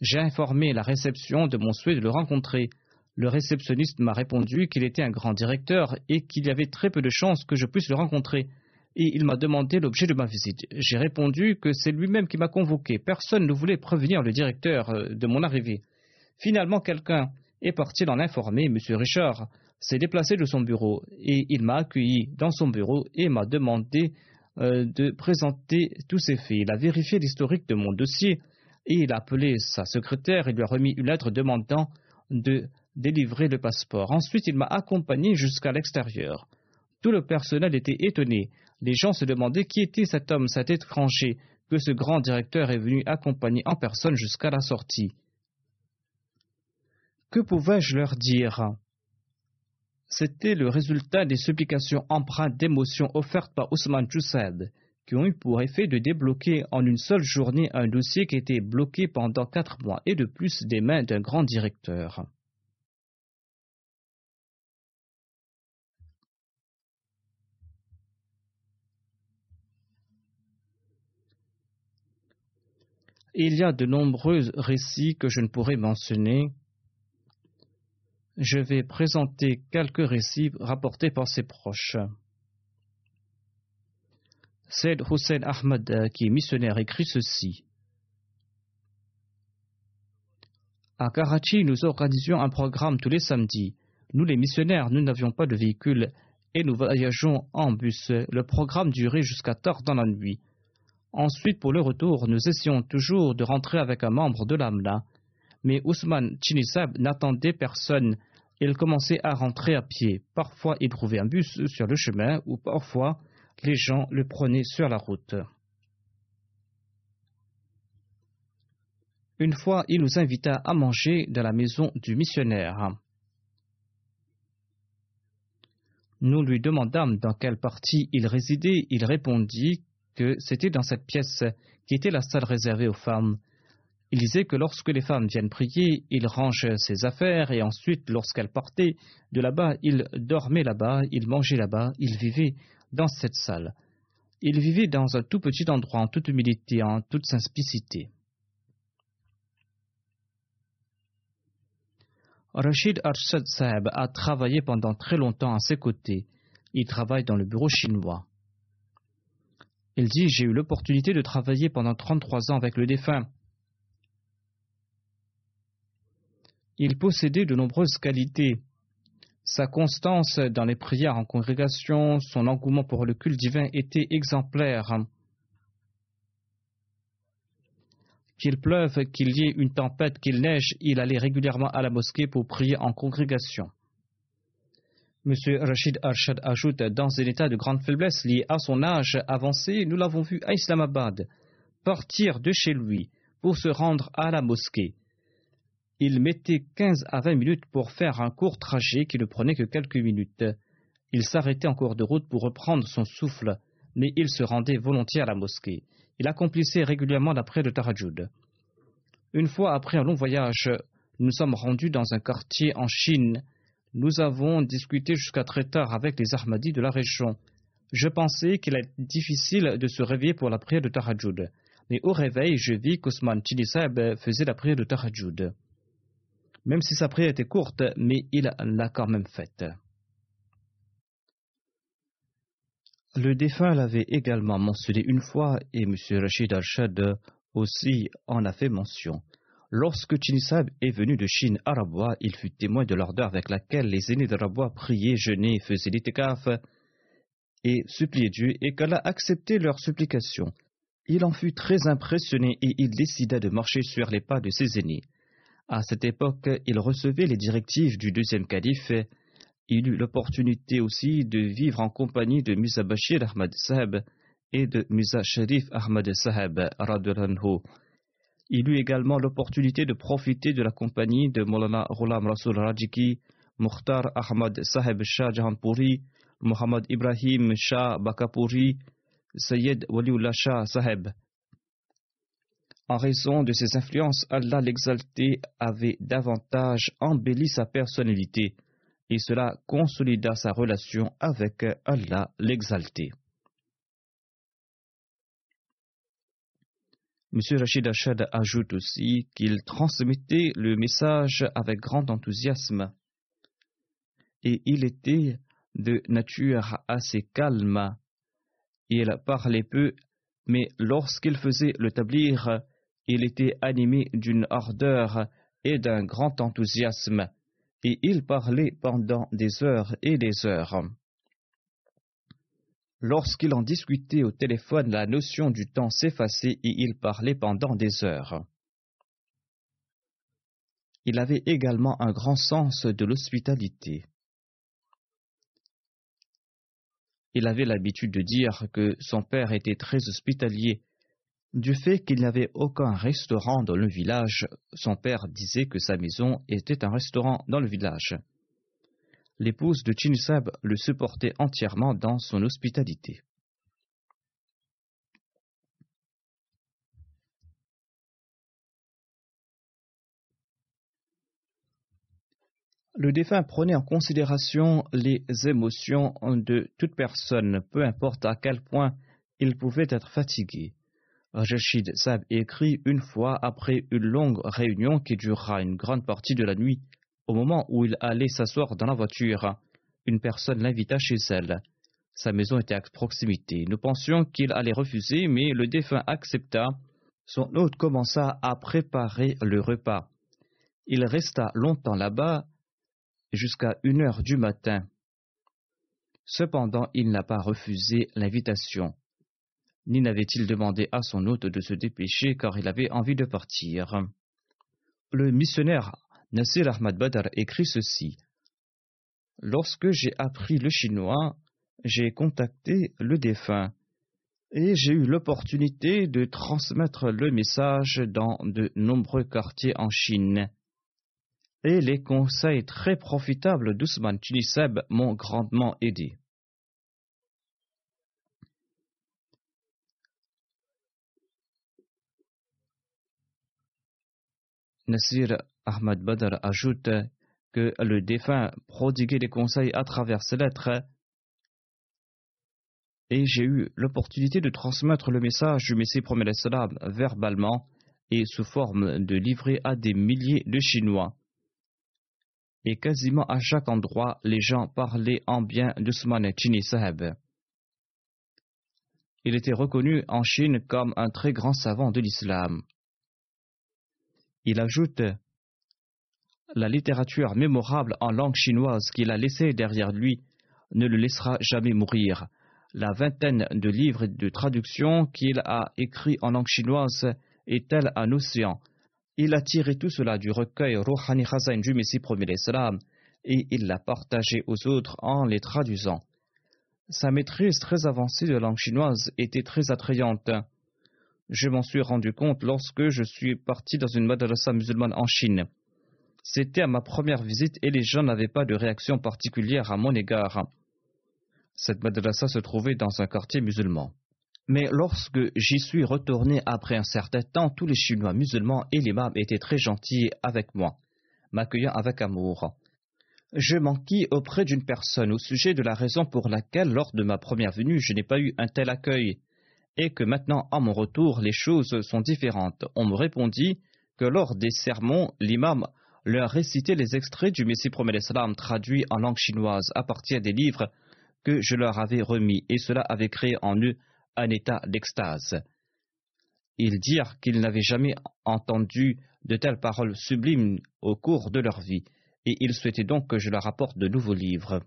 J'ai informé la réception de mon souhait de le rencontrer. Le réceptionniste m'a répondu qu'il était un grand directeur et qu'il y avait très peu de chances que je puisse le rencontrer. Et il m'a demandé l'objet de ma visite. J'ai répondu que c'est lui-même qui m'a convoqué. Personne ne voulait prévenir le directeur euh, de mon arrivée. Finalement, quelqu'un est parti l'en informer. M. Richard s'est déplacé de son bureau et il m'a accueilli dans son bureau et m'a demandé de présenter tous ses faits. Il a vérifié l'historique de mon dossier et il a appelé sa secrétaire et lui a remis une lettre demandant de délivrer le passeport. Ensuite, il m'a accompagné jusqu'à l'extérieur. Tout le personnel était étonné. Les gens se demandaient qui était cet homme, cet étranger, que ce grand directeur est venu accompagner en personne jusqu'à la sortie. Que pouvais-je leur dire? C'était le résultat des supplications empreintes d'émotions offertes par Ousmane Joussad, qui ont eu pour effet de débloquer en une seule journée un dossier qui était bloqué pendant quatre mois et de plus des mains d'un grand directeur. Il y a de nombreux récits que je ne pourrais mentionner. Je vais présenter quelques récits rapportés par ses proches. Said Hussein Ahmad, euh, qui est missionnaire, écrit ceci. À Karachi, nous organisions un programme tous les samedis. Nous, les missionnaires, nous n'avions pas de véhicule et nous voyageons en bus. Le programme durait jusqu'à tard dans la nuit. Ensuite, pour le retour, nous essayons toujours de rentrer avec un membre de l'AMLA. Mais Ousmane Chinisab n'attendait personne. Il commençait à rentrer à pied. Parfois, il trouvait un bus sur le chemin ou parfois, les gens le prenaient sur la route. Une fois, il nous invita à manger dans la maison du missionnaire. Nous lui demandâmes dans quelle partie il résidait. Il répondit que c'était dans cette pièce qui était la salle réservée aux femmes. Il disait que lorsque les femmes viennent prier, il range ses affaires et ensuite, lorsqu'elles partaient de là-bas, il dormait là-bas, il mangeait là-bas, il vivait dans cette salle. Il vivait dans un tout petit endroit, en toute humilité, en toute simplicité. Rachid Arshad Saeb a travaillé pendant très longtemps à ses côtés. Il travaille dans le bureau chinois. Il dit J'ai eu l'opportunité de travailler pendant 33 ans avec le défunt. Il possédait de nombreuses qualités. Sa constance dans les prières en congrégation, son engouement pour le culte divin était exemplaire. Qu'il pleuve, qu'il y ait une tempête, qu'il neige, il allait régulièrement à la mosquée pour prier en congrégation. M. Rachid Arshad ajoute Dans un état de grande faiblesse lié à son âge avancé, nous l'avons vu à Islamabad partir de chez lui pour se rendre à la mosquée. Il mettait 15 à 20 minutes pour faire un court trajet qui ne prenait que quelques minutes. Il s'arrêtait en cours de route pour reprendre son souffle, mais il se rendait volontiers à la mosquée. Il accomplissait régulièrement la prière de Tarajud. Une fois après un long voyage, nous sommes rendus dans un quartier en Chine. Nous avons discuté jusqu'à très tard avec les Ahmadis de la région. Je pensais qu'il est difficile de se réveiller pour la prière de Tarajud. Mais au réveil, je vis qu'Ousmane Chinisab faisait la prière de Tarajud même si sa prière était courte, mais il l'a quand même faite. Le défunt l'avait également mentionné une fois et M. Rachid Arshad aussi en a fait mention. Lorsque Chinisab est venu de Chine à Rabwa, il fut témoin de l'ordre avec laquelle les aînés de Rabwa priaient, jeûnaient, faisaient l'itikaf et suppliaient Dieu et qu'Allah acceptait leurs supplications. Il en fut très impressionné et il décida de marcher sur les pas de ses aînés. À cette époque, il recevait les directives du deuxième calife. Il eut l'opportunité aussi de vivre en compagnie de Musa Bashir Ahmad Saheb et de Musa Sharif Ahmad Saheb Radharanhu. Il eut également l'opportunité de profiter de la compagnie de Molana Ghulam Rasul Rajiki, Mukhtar Ahmad Saheb Shah Jahanpuri, Muhammad Ibrahim Shah Bakapuri, Sayyid Waliullah Shah Saheb. En raison de ses influences, Allah l'exalté avait davantage embelli sa personnalité et cela consolida sa relation avec Allah l'exalté. M. Rachid Achad ajoute aussi qu'il transmettait le message avec grand enthousiasme et il était de nature assez calme. Il parlait peu, mais lorsqu'il faisait le tablir, il était animé d'une ardeur et d'un grand enthousiasme, et il parlait pendant des heures et des heures. Lorsqu'il en discutait au téléphone, la notion du temps s'effaçait et il parlait pendant des heures. Il avait également un grand sens de l'hospitalité. Il avait l'habitude de dire que son père était très hospitalier. Du fait qu'il n'y avait aucun restaurant dans le village, son père disait que sa maison était un restaurant dans le village l'épouse de Chinisab le supportait entièrement dans son hospitalité. Le défunt prenait en considération les émotions de toute personne, peu importe à quel point il pouvait être fatigué. Rachid Sab écrit une fois après une longue réunion qui durera une grande partie de la nuit au moment où il allait s'asseoir dans la voiture, une personne l'invita chez elle. Sa maison était à proximité. Nous pensions qu'il allait refuser, mais le défunt accepta. Son hôte commença à préparer le repas. Il resta longtemps là-bas, jusqu'à une heure du matin. Cependant, il n'a pas refusé l'invitation. Ni n'avait-il demandé à son hôte de se dépêcher car il avait envie de partir. Le missionnaire Nasir Ahmad Badr écrit ceci. Lorsque j'ai appris le chinois, j'ai contacté le défunt et j'ai eu l'opportunité de transmettre le message dans de nombreux quartiers en Chine. Et les conseils très profitables d'Ousmane Tuniseb m'ont grandement aidé. Nasir Ahmad Badr ajoute que le défunt prodiguait des conseils à travers ses lettres et j'ai eu l'opportunité de transmettre le message du Messie salam verbalement et sous forme de livret à des milliers de Chinois. Et quasiment à chaque endroit, les gens parlaient en bien d'Ousmane Chini Saheb. Il était reconnu en Chine comme un très grand savant de l'islam. Il ajoute la littérature mémorable en langue chinoise qu'il a laissée derrière lui ne le laissera jamais mourir. La vingtaine de livres de traduction qu'il a écrits en langue chinoise est tel un océan? Il a tiré tout cela du recueil Rouhani Khazain du Messie premier Islam et il l'a partagé aux autres en les traduisant. Sa maîtrise très avancée de langue chinoise était très attrayante. Je m'en suis rendu compte lorsque je suis parti dans une madrasa musulmane en Chine. C'était à ma première visite et les gens n'avaient pas de réaction particulière à mon égard. Cette madrasa se trouvait dans un quartier musulman. Mais lorsque j'y suis retourné après un certain temps, tous les Chinois musulmans et l'imam étaient très gentils avec moi, m'accueillant avec amour. Je m'enquis auprès d'une personne au sujet de la raison pour laquelle, lors de ma première venue, je n'ai pas eu un tel accueil, que maintenant, à mon retour, les choses sont différentes. On me répondit que lors des sermons, l'imam leur réciter les extraits du Messie promet l'Islam traduits en langue chinoise à partir des livres que je leur avais remis, et cela avait créé en eux un état d'extase. ils dirent qu'ils n'avaient jamais entendu de telles paroles sublimes au cours de leur vie, et ils souhaitaient donc que je leur apporte de nouveaux livres.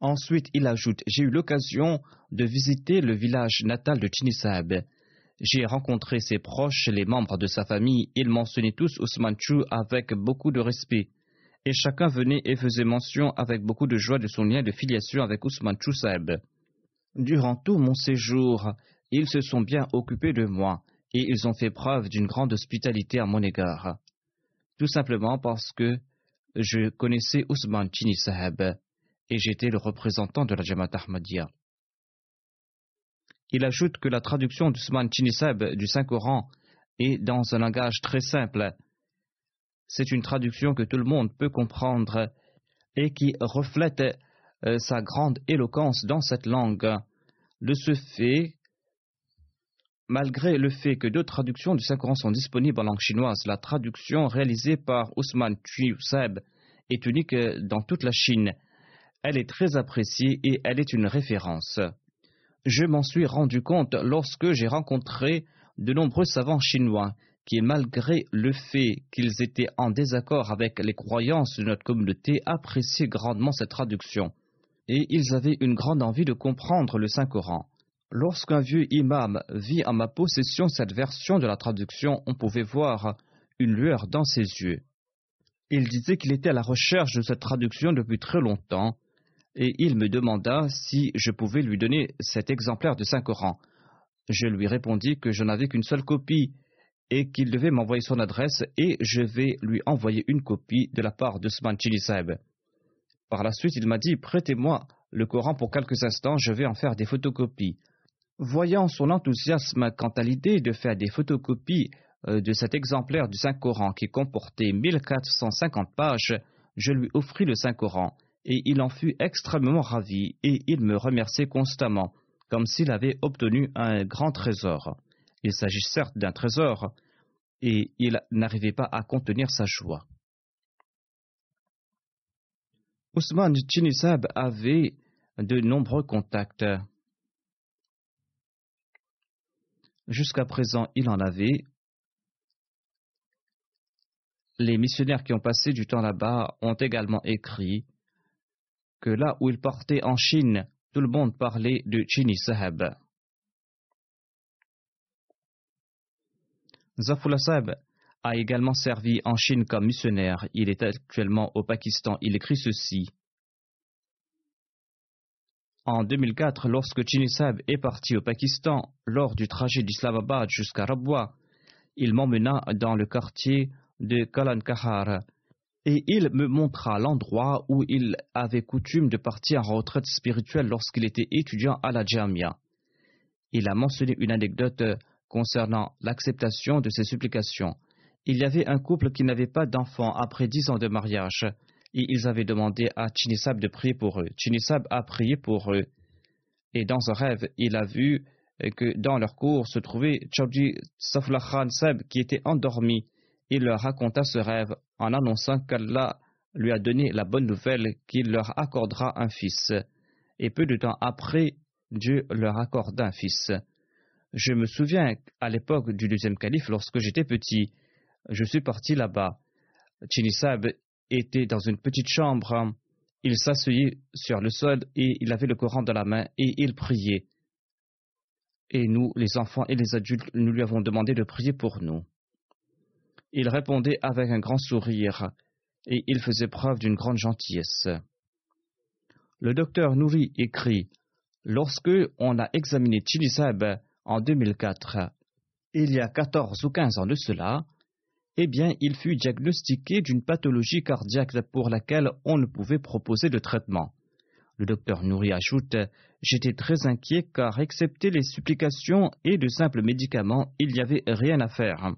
Ensuite, il ajoute J'ai eu l'occasion de visiter le village natal de Chinisab. J'ai rencontré ses proches, les membres de sa famille. Ils mentionnaient tous Ousmane Chou avec beaucoup de respect. Et chacun venait et faisait mention avec beaucoup de joie de son lien de filiation avec Ousmane Chou. Durant tout mon séjour, ils se sont bien occupés de moi et ils ont fait preuve d'une grande hospitalité à mon égard. Tout simplement parce que je connaissais Ousmane Chini et j'étais le représentant de la Jamaat Ahmadiyya. Il ajoute que la traduction d'Ousmane Chini Saheb du Saint-Coran est dans un langage très simple. C'est une traduction que tout le monde peut comprendre et qui reflète euh, sa grande éloquence dans cette langue. De ce fait, Malgré le fait que deux traductions du Saint-Coran sont disponibles en langue chinoise, la traduction réalisée par Ousmane Seb est unique dans toute la Chine. Elle est très appréciée et elle est une référence. Je m'en suis rendu compte lorsque j'ai rencontré de nombreux savants chinois qui, malgré le fait qu'ils étaient en désaccord avec les croyances de notre communauté, appréciaient grandement cette traduction. Et ils avaient une grande envie de comprendre le Saint-Coran. Lorsqu'un vieux imam vit en ma possession cette version de la traduction, on pouvait voir une lueur dans ses yeux. Il disait qu'il était à la recherche de cette traduction depuis très longtemps, et il me demanda si je pouvais lui donner cet exemplaire de Saint-Coran. Je lui répondis que je n'avais qu'une seule copie et qu'il devait m'envoyer son adresse et je vais lui envoyer une copie de la part de Sman Chilisab. Par la suite, il m'a dit Prêtez-moi le Coran pour quelques instants, je vais en faire des photocopies. Voyant son enthousiasme quant à l'idée de faire des photocopies euh, de cet exemplaire du Saint-Coran qui comportait 1450 pages, je lui offris le Saint-Coran, et il en fut extrêmement ravi, et il me remerciait constamment, comme s'il avait obtenu un grand trésor. Il s'agit certes d'un trésor, et il n'arrivait pas à contenir sa joie. Ousmane Chinisab avait de nombreux contacts. Jusqu'à présent, il en avait. Les missionnaires qui ont passé du temps là-bas ont également écrit que là où il partait en Chine, tout le monde parlait de Chini Sahab. Zafullah Sahab a également servi en Chine comme missionnaire. Il est actuellement au Pakistan. Il écrit ceci. En 2004, lorsque Chinisab est parti au Pakistan, lors du trajet d'Islamabad jusqu'à Rabwa, il m'emmena dans le quartier de Kalankahar et il me montra l'endroit où il avait coutume de partir en retraite spirituelle lorsqu'il était étudiant à la Jamia. Il a mentionné une anecdote concernant l'acceptation de ses supplications. Il y avait un couple qui n'avait pas d'enfant après dix ans de mariage et ils avaient demandé à Chinisab de prier pour eux. Chinisab a prié pour eux. Et dans un rêve, il a vu que dans leur cour se trouvait Chaudhry Safla Khan Sab qui était endormi. Il leur raconta ce rêve en annonçant qu'Allah lui a donné la bonne nouvelle qu'il leur accordera un fils. Et peu de temps après, Dieu leur accorda un fils. Je me souviens à l'époque du deuxième calife, lorsque j'étais petit, je suis parti là-bas. Chinisab était dans une petite chambre. Il s'asseyait sur le sol et il avait le Coran dans la main et il priait. Et nous, les enfants et les adultes, nous lui avons demandé de prier pour nous. Il répondait avec un grand sourire et il faisait preuve d'une grande gentillesse. Le docteur Nouri écrit Lorsque on a examiné Chilisab en 2004, il y a 14 ou 15 ans de cela, eh bien, il fut diagnostiqué d'une pathologie cardiaque pour laquelle on ne pouvait proposer de traitement. Le docteur Nouri ajoute J'étais très inquiet car, excepté les supplications et de simples médicaments, il n'y avait rien à faire.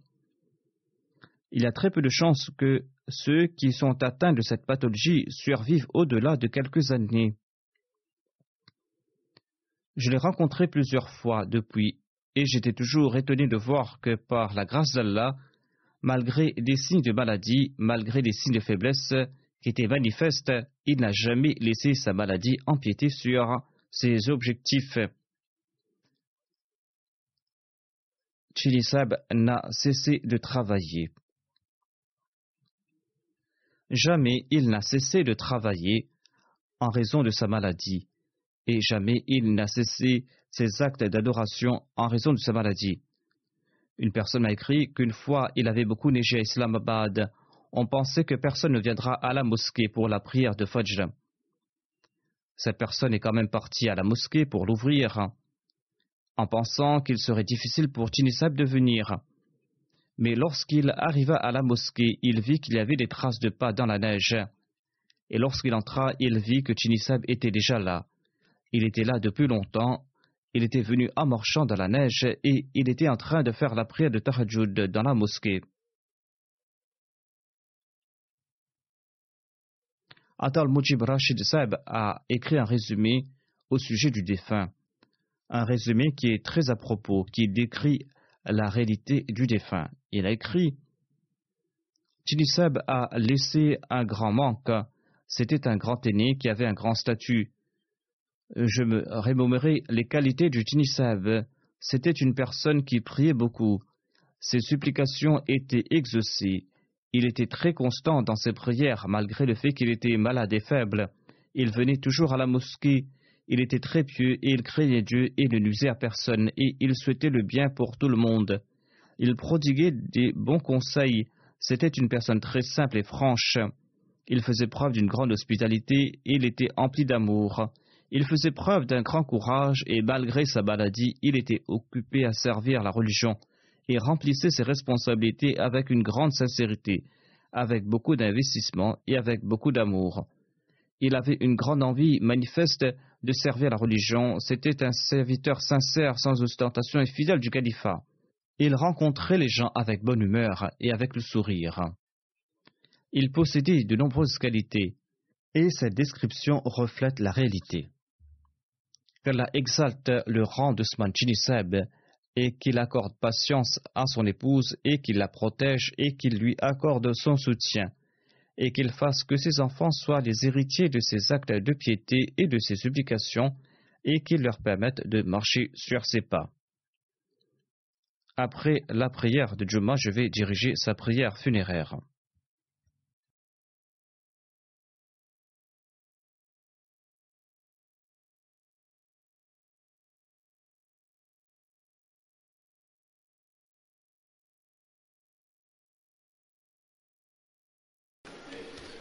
Il y a très peu de chances que ceux qui sont atteints de cette pathologie survivent au-delà de quelques années. Je l'ai rencontré plusieurs fois depuis, et j'étais toujours étonné de voir que, par la grâce d'Allah, malgré des signes de maladie, malgré des signes de faiblesse qui étaient manifestes, il n'a jamais laissé sa maladie empiéter sur ses objectifs. Chinisab n'a cessé de travailler. Jamais il n'a cessé de travailler en raison de sa maladie, et jamais il n'a cessé ses actes d'adoration en raison de sa maladie. Une personne m'a écrit qu'une fois il avait beaucoup neigé à Islamabad, on pensait que personne ne viendra à la mosquée pour la prière de Fajr. Cette personne est quand même partie à la mosquée pour l'ouvrir, en pensant qu'il serait difficile pour Tinisab de venir. Mais lorsqu'il arriva à la mosquée, il vit qu'il y avait des traces de pas dans la neige. Et lorsqu'il entra, il vit que Tinisab était déjà là. Il était là depuis longtemps. Il était venu en marchant dans la neige et il était en train de faire la prière de Tahajjud dans la mosquée. Atal Mujib Rashid a écrit un résumé au sujet du défunt. Un résumé qui est très à propos, qui décrit la réalité du défunt. Il a écrit Tinisab a laissé un grand manque. C'était un grand aîné qui avait un grand statut. Je me rémémorerai les qualités du Tinisab. C'était une personne qui priait beaucoup. Ses supplications étaient exaucées. Il était très constant dans ses prières, malgré le fait qu'il était malade et faible. Il venait toujours à la mosquée. Il était très pieux et il craignait Dieu et ne nuisait à personne et il souhaitait le bien pour tout le monde. Il prodiguait des bons conseils. C'était une personne très simple et franche. Il faisait preuve d'une grande hospitalité et il était empli d'amour. Il faisait preuve d'un grand courage et malgré sa maladie, il était occupé à servir la religion et remplissait ses responsabilités avec une grande sincérité, avec beaucoup d'investissement et avec beaucoup d'amour. Il avait une grande envie manifeste de servir la religion. C'était un serviteur sincère, sans ostentation et fidèle du califat. Il rencontrait les gens avec bonne humeur et avec le sourire. Il possédait de nombreuses qualités, et cette description reflète la réalité. Qu'Allah exalte le rang de Sman Chinisab et qu'il accorde patience à son épouse et qu'il la protège et qu'il lui accorde son soutien et qu'il fasse que ses enfants soient les héritiers de ses actes de piété et de ses supplications et qu'il leur permette de marcher sur ses pas. Après la prière de Juma, je vais diriger sa prière funéraire.